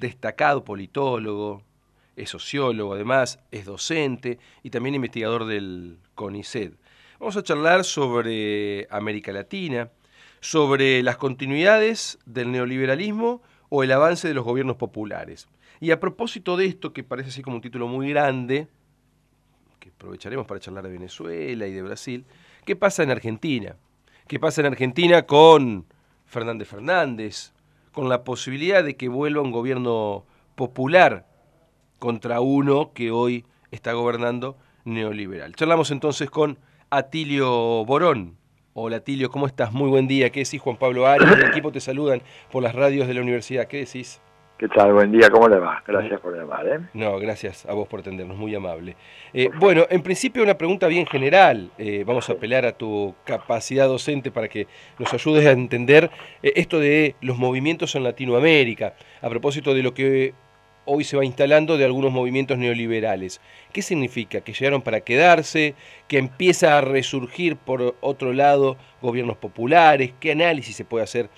destacado politólogo, es sociólogo además, es docente y también investigador del CONICET. Vamos a charlar sobre América Latina, sobre las continuidades del neoliberalismo o el avance de los gobiernos populares. Y a propósito de esto, que parece así como un título muy grande, que aprovecharemos para charlar de Venezuela y de Brasil, ¿qué pasa en Argentina? ¿Qué pasa en Argentina con Fernández Fernández? Con la posibilidad de que vuelva un gobierno popular contra uno que hoy está gobernando neoliberal. Charlamos entonces con Atilio Borón. Hola Atilio, ¿cómo estás? Muy buen día. ¿Qué decís Juan Pablo Arias? El equipo te saludan por las radios de la universidad. ¿Qué decís? ¿Qué tal? Buen día, ¿cómo le va? Gracias por llamar. ¿eh? No, gracias a vos por atendernos, muy amable. Eh, bueno, en principio una pregunta bien general. Eh, vamos a apelar a tu capacidad docente para que nos ayudes a entender eh, esto de los movimientos en Latinoamérica, a propósito de lo que hoy se va instalando de algunos movimientos neoliberales. ¿Qué significa? ¿Que llegaron para quedarse? ¿Que empieza a resurgir por otro lado gobiernos populares? ¿Qué análisis se puede hacer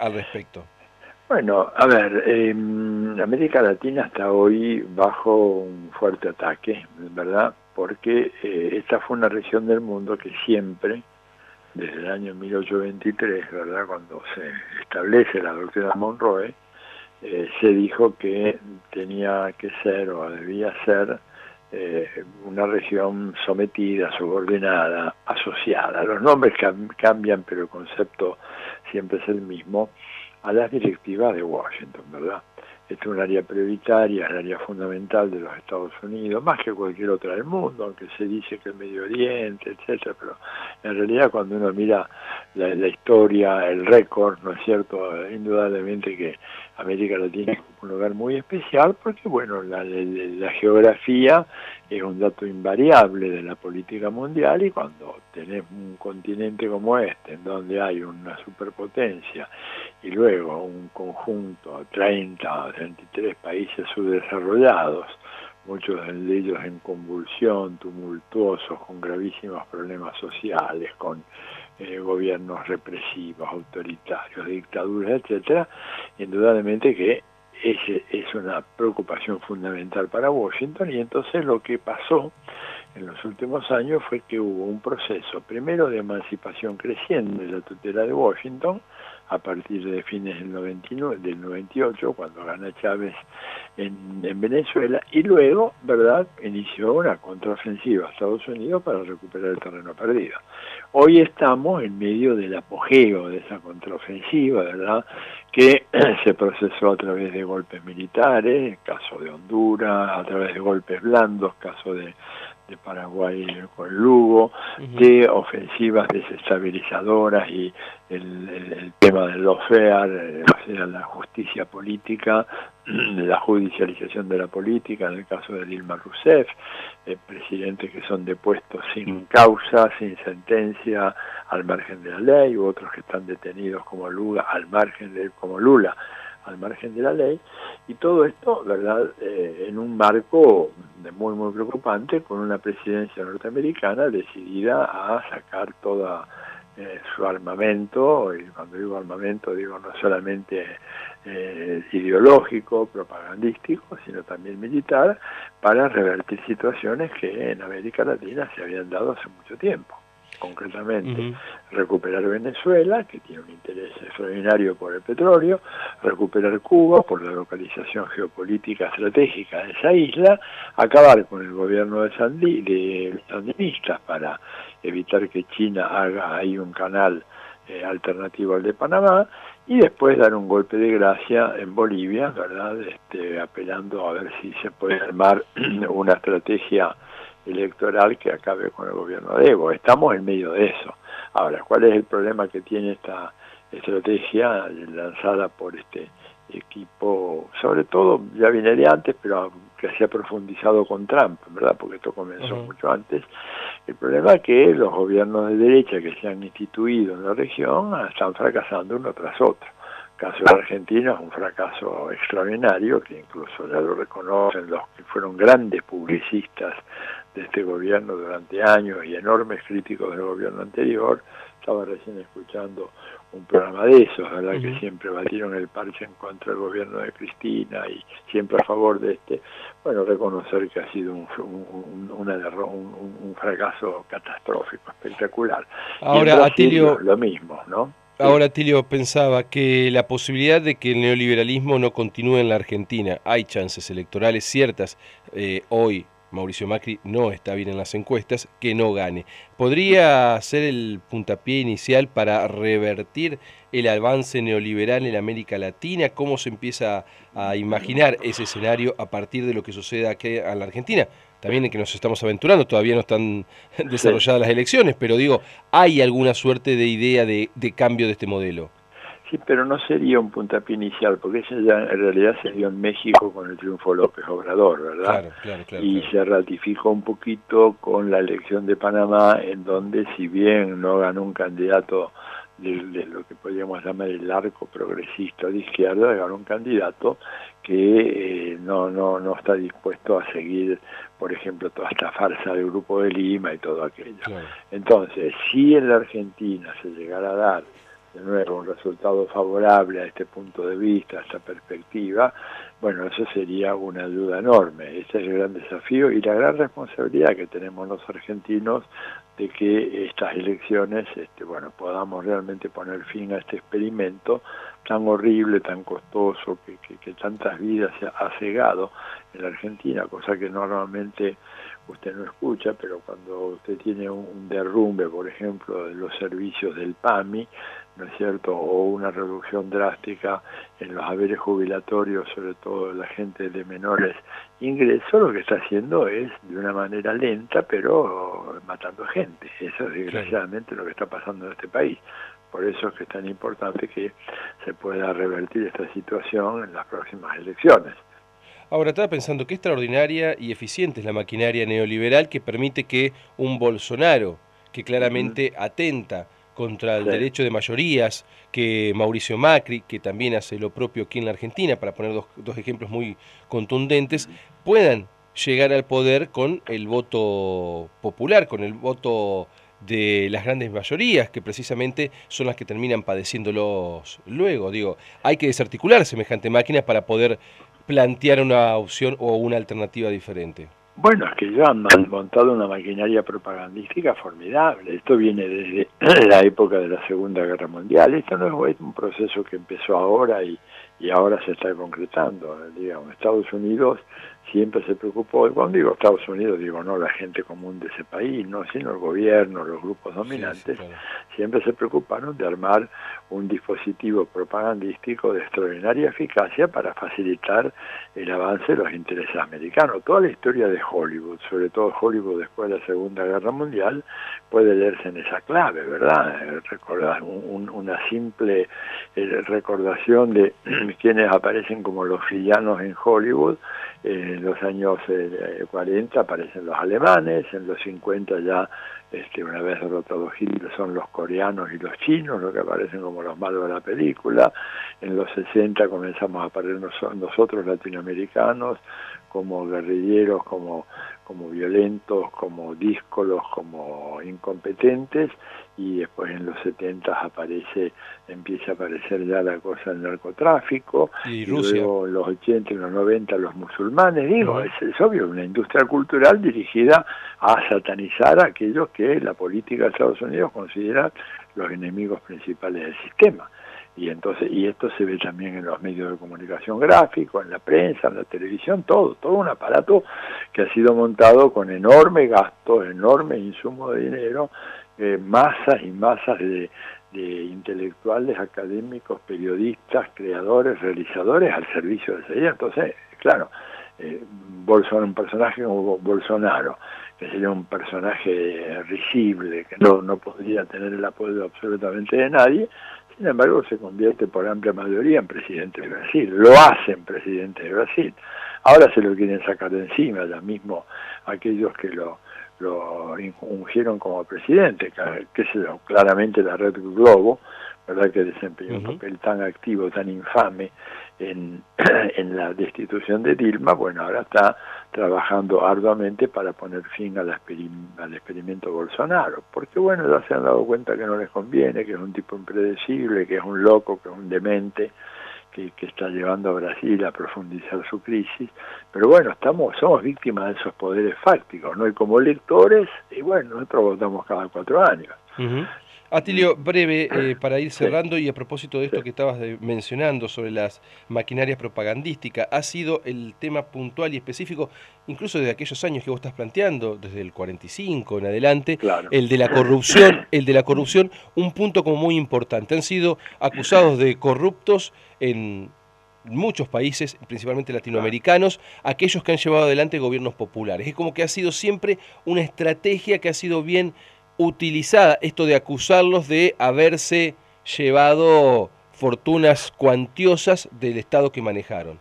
al respecto? Bueno, a ver, eh, América Latina está hoy bajo un fuerte ataque, ¿verdad? Porque eh, esta fue una región del mundo que siempre, desde el año 1823, ¿verdad? Cuando se establece la doctrina Monroe, eh, se dijo que tenía que ser o debía ser eh, una región sometida, subordinada, asociada. Los nombres cambian, pero el concepto siempre es el mismo a las directivas de Washington, ¿verdad? Es un área prioritaria, es el área fundamental de los Estados Unidos, más que cualquier otra del mundo, aunque se dice que el Medio Oriente, etcétera, pero en realidad cuando uno mira la, historia, el récord, ¿no es cierto? Indudablemente que América Latina es un lugar muy especial porque, bueno, la, la, geografía es un dato invariable de la política mundial y cuando tenés un continente como este, en donde hay una superpotencia y luego un conjunto, 30, 33 países subdesarrollados, muchos de ellos en convulsión, tumultuosos, con gravísimos problemas sociales, con eh, gobiernos represivos, autoritarios, dictaduras, etcétera, indudablemente que ese es una preocupación fundamental para Washington y entonces lo que pasó en los últimos años fue que hubo un proceso primero de emancipación creciente de la tutela de Washington a partir de fines del 99 del 98 cuando gana Chávez en, en Venezuela y luego verdad inició una contraofensiva a Estados Unidos para recuperar el terreno perdido. Hoy estamos en medio del apogeo de esa contraofensiva verdad que se procesó a través de golpes militares caso de Honduras a través de golpes blandos caso de de Paraguay con Lugo, de ofensivas desestabilizadoras y el, tema del lawfare, eh, o sea, la justicia política, la judicialización de la política, en el caso de Dilma Rousseff, eh, presidentes que son depuestos sin causa, sin sentencia, al margen de la ley, u otros que están detenidos como Lula, al margen de como Lula al margen de la ley, y todo esto, ¿verdad?, eh, en un marco muy, muy preocupante, con una presidencia norteamericana decidida a sacar toda eh, su armamento, y cuando digo armamento digo no solamente eh, ideológico, propagandístico, sino también militar, para revertir situaciones que en América Latina se habían dado hace mucho tiempo concretamente recuperar Venezuela, que tiene un interés extraordinario por el petróleo, recuperar Cuba por la localización geopolítica estratégica de esa isla, acabar con el gobierno de, Sandí, de sandinistas para evitar que China haga ahí un canal eh, alternativo al de Panamá y después dar un golpe de gracia en Bolivia, ¿verdad? Este, apelando a ver si se puede armar una estrategia electoral que acabe con el gobierno de Evo. Estamos en medio de eso. Ahora, ¿cuál es el problema que tiene esta estrategia lanzada por este equipo, sobre todo ya viene de antes, pero que se ha profundizado con Trump, ¿verdad? Porque esto comenzó mucho antes. El problema es que los gobiernos de derecha que se han instituido en la región están fracasando uno tras otro. El caso de Argentina es un fracaso extraordinario, que incluso ya lo reconocen los que fueron grandes publicistas de este gobierno durante años y enormes críticos del gobierno anterior. Estaba recién escuchando un programa de esos, ¿verdad? Que siempre batieron el parche en contra del gobierno de Cristina y siempre a favor de este. Bueno, reconocer que ha sido un, un, un, fracaso catastrófico, espectacular. Ahora, Atilio, lo mismo, ¿no? Ahora, Tilio, pensaba que la posibilidad de que el neoliberalismo no continúe en la Argentina, hay chances electorales ciertas eh, hoy, Mauricio Macri no está bien en las encuestas, que no gane. ¿Podría ser el puntapié inicial para revertir el avance neoliberal en América Latina? ¿Cómo se empieza a imaginar ese escenario a partir de lo que suceda aquí en la Argentina? También en que nos estamos aventurando, todavía no están desarrolladas las elecciones, pero digo, ¿hay alguna suerte de idea de cambio de este modelo? Sí, pero no sería un puntapié inicial, porque eso ya en realidad se dio en México con el triunfo López Obrador, ¿verdad? Claro, claro, claro, y se ratificó un poquito con la elección de Panamá, en donde si bien no ganó un candidato de, lo que podríamos llamar el arco progresista de izquierda, ganó un candidato que eh, no, no, no está dispuesto a seguir, por ejemplo, toda esta farsa del Grupo de Lima y todo aquello. Entonces, si en la Argentina se llegara a dar de nuevo un resultado favorable a este punto de vista, a esta perspectiva, bueno, eso sería una ayuda enorme. Ese es el gran desafío y la gran responsabilidad que tenemos los argentinos de que estas elecciones, este, bueno, podamos realmente poner fin a este experimento tan horrible, tan costoso, que, que, tantas vidas ha cegado en la Argentina, cosa que normalmente usted no escucha, pero cuando usted tiene un derrumbe, por ejemplo, de los servicios del PAMI, ¿no es cierto?, o una reducción drástica en los haberes jubilatorios, sobre todo la gente de menores ingresos, lo que está haciendo es de una manera lenta, pero matando gente. Eso es desgraciadamente lo que está pasando en este país. Por eso es que es tan importante que se pueda revertir esta situación en las próximas elecciones. Ahora estaba pensando qué extraordinaria y eficiente es la maquinaria neoliberal que permite que un Bolsonaro, que claramente atenta contra el derecho de mayorías, que Mauricio Macri, que también hace lo propio aquí en la Argentina, para poner dos, dos ejemplos muy contundentes, puedan llegar al poder con el voto popular, con el voto de las grandes mayorías, que precisamente son las que terminan padeciéndolos luego. Digo, hay que desarticular semejante máquina para poder plantear una opción o una alternativa diferente. Bueno, es que ya han montado una maquinaria propagandística formidable. Esto viene desde la época de la Segunda Guerra Mundial. Esto no es un proceso que empezó ahora y, y ahora se está concretando. Digamos, Estados Unidos siempre se preocupó, y cuando digo Estados Unidos, digo no la gente común de ese país, no sino el gobierno, los grupos dominantes, siempre se preocuparon de armar un dispositivo propagandístico de extraordinaria eficacia para facilitar el avance de los intereses americanos. Toda la historia de Hollywood, sobre todo Hollywood después de la Segunda Guerra Mundial, puede leerse en esa clave, ¿verdad? Eh, recordar una simple eh, recordación de quienes aparecen como los villanos en Hollywood, en los años 40 eh, aparecen los alemanes, en los 50 ya, este, una vez derrotados Hitler, son los coreanos y los chinos, los que aparecen como los malos de la película. En los 60 comenzamos a aparecer nosotros latinoamericanos como guerrilleros, como como violentos, como díscolos, como incompetentes, y después en los 70 aparece, empieza a aparecer ya la cosa del narcotráfico, y, luego en los 80 y los 90 los musulmanes, digo, es, obvio, una industria cultural dirigida a satanizar a aquellos que la política de Estados Unidos considera los enemigos principales del sistema. Y entonces y esto se ve también en los medios de comunicación gráfico, en la prensa, en la televisión, todo, todo un aparato que ha sido montado con enorme gasto, enorme insumo de dinero, eh, masas y masas de, intelectuales, académicos, periodistas, creadores, realizadores al servicio de ese día. Entonces, claro, eh, Bolsonaro, un personaje como Bolsonaro, que sería un personaje risible, que no, no podría tener el apoyo absolutamente de nadie, sin embargo, se convierte por amplia mayoría en presidente de Brasil. Lo hacen presidente de Brasil. Ahora se lo quieren sacar de encima, ya mismo aquellos que lo, lo ungieron como presidente, que yo, claramente la Red Globo, ¿verdad? que desempeñó un papel tan activo, tan infame en, en la destitución de Dilma, bueno, ahora está trabajando arduamente para poner fin al, al experimento Bolsonaro, porque bueno, ya se han dado cuenta que no les conviene, que es un tipo impredecible, que es un loco, que es un demente, que, que, está llevando a Brasil a profundizar su crisis, pero bueno, estamos, somos víctimas de esos poderes fácticos, ¿no? Y como lectores, y bueno, nosotros votamos cada cuatro años. Atilio, breve, eh, para ir cerrando y a propósito de esto que estabas mencionando sobre las maquinarias propagandísticas, ha sido el tema puntual y específico, incluso de aquellos años que vos estás planteando, desde el 45 en adelante, el de la corrupción, el de la corrupción, un punto como muy importante. Han sido acusados de corruptos en muchos países, principalmente latinoamericanos, aquellos que han llevado adelante gobiernos populares. Es como que ha sido siempre una estrategia que ha sido bien utilizada esto de acusarlos de haberse llevado fortunas cuantiosas del Estado que manejaron.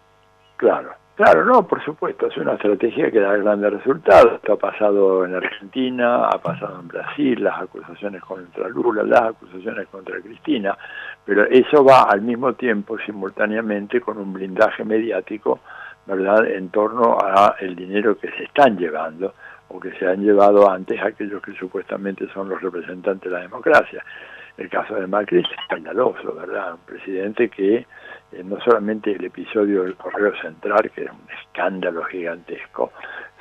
Claro, claro, no, por supuesto, es una estrategia que da grandes resultados. Esto ha pasado en Argentina, ha pasado en Brasil, las acusaciones contra Lula, las acusaciones contra Cristina, pero eso va al mismo tiempo, simultáneamente, con un blindaje mediático, ¿verdad?, en torno a el dinero que se están llevando o que se han llevado antes aquellos que supuestamente son los representantes de la democracia. El caso de Macri es escandaloso, ¿verdad? Un presidente que eh, no solamente el episodio del correo central, que era un escándalo gigantesco,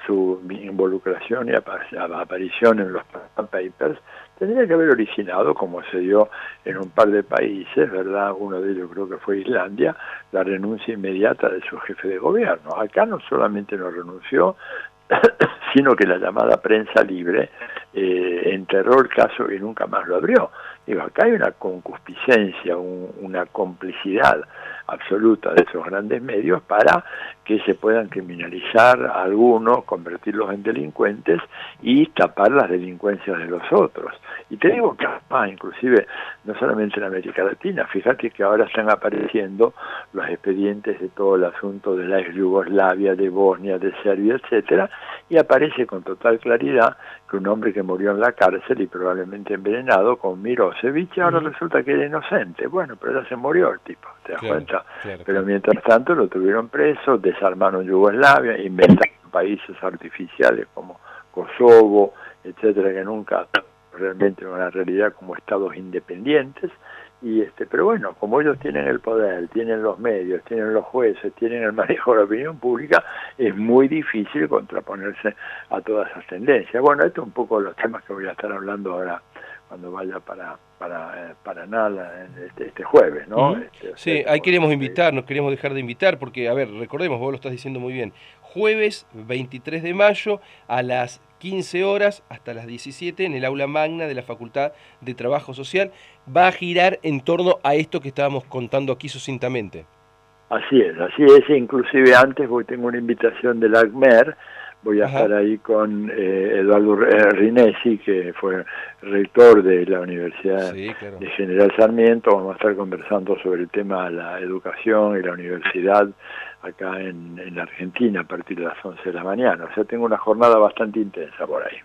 su involucración y aparición en los papers tendría que haber originado, como se dio en un par de países, ¿verdad? Uno de ellos creo que fue Islandia, la renuncia inmediata de su jefe de gobierno. Acá no solamente no renunció, sino que la llamada prensa libre eh, enterró el caso y nunca más lo abrió. Digo, acá hay una concupiscencia, una complicidad absoluta de esos grandes medios para que se puedan criminalizar a algunos, convertirlos en delincuentes y tapar las delincuencias de los otros. Y te digo que además, inclusive, no solamente en América Latina, fíjate que ahora están apareciendo los expedientes de todo el asunto de la ex Yugoslavia, de Bosnia, de Serbia, etcétera, y aparece con total claridad que un hombre que murió en la cárcel y probablemente envenenado con Mirosevic, ahora resulta que era inocente. Bueno, pero ya se murió el tipo, ¿te das cuenta? pero mientras tanto lo tuvieron preso, desarmaron Yugoslavia, inventaron países artificiales como Kosovo, etcétera, que nunca realmente una realidad como estados independientes. Y este pero bueno como ellos tienen el poder tienen los medios tienen los jueces tienen el manejo de la opinión pública es muy difícil contraponerse a todas esas tendencias. Bueno esto es un poco los temas que voy a estar hablando ahora cuando vaya para para, eh, para nada este, este, jueves, ¿no? Este, sí, ahí queremos invitar, nos queremos dejar de invitar, porque, a ver, recordemos, vos lo estás diciendo muy bien, jueves 23 de mayo a las 15 horas hasta las 17 en el aula magna de la Facultad de Trabajo Social, va a girar en torno a esto que estábamos contando aquí sucintamente. Así es, así es, inclusive antes, porque tengo una invitación del ACMER, voy a estar ahí con eh, Eduardo Rinesi, que fue rector de la Universidad de General Sarmiento. Vamos a estar conversando sobre el tema de la educación y la universidad acá en, en Argentina a partir de las 11 de la mañana. O sea, tengo una jornada bastante intensa por ahí.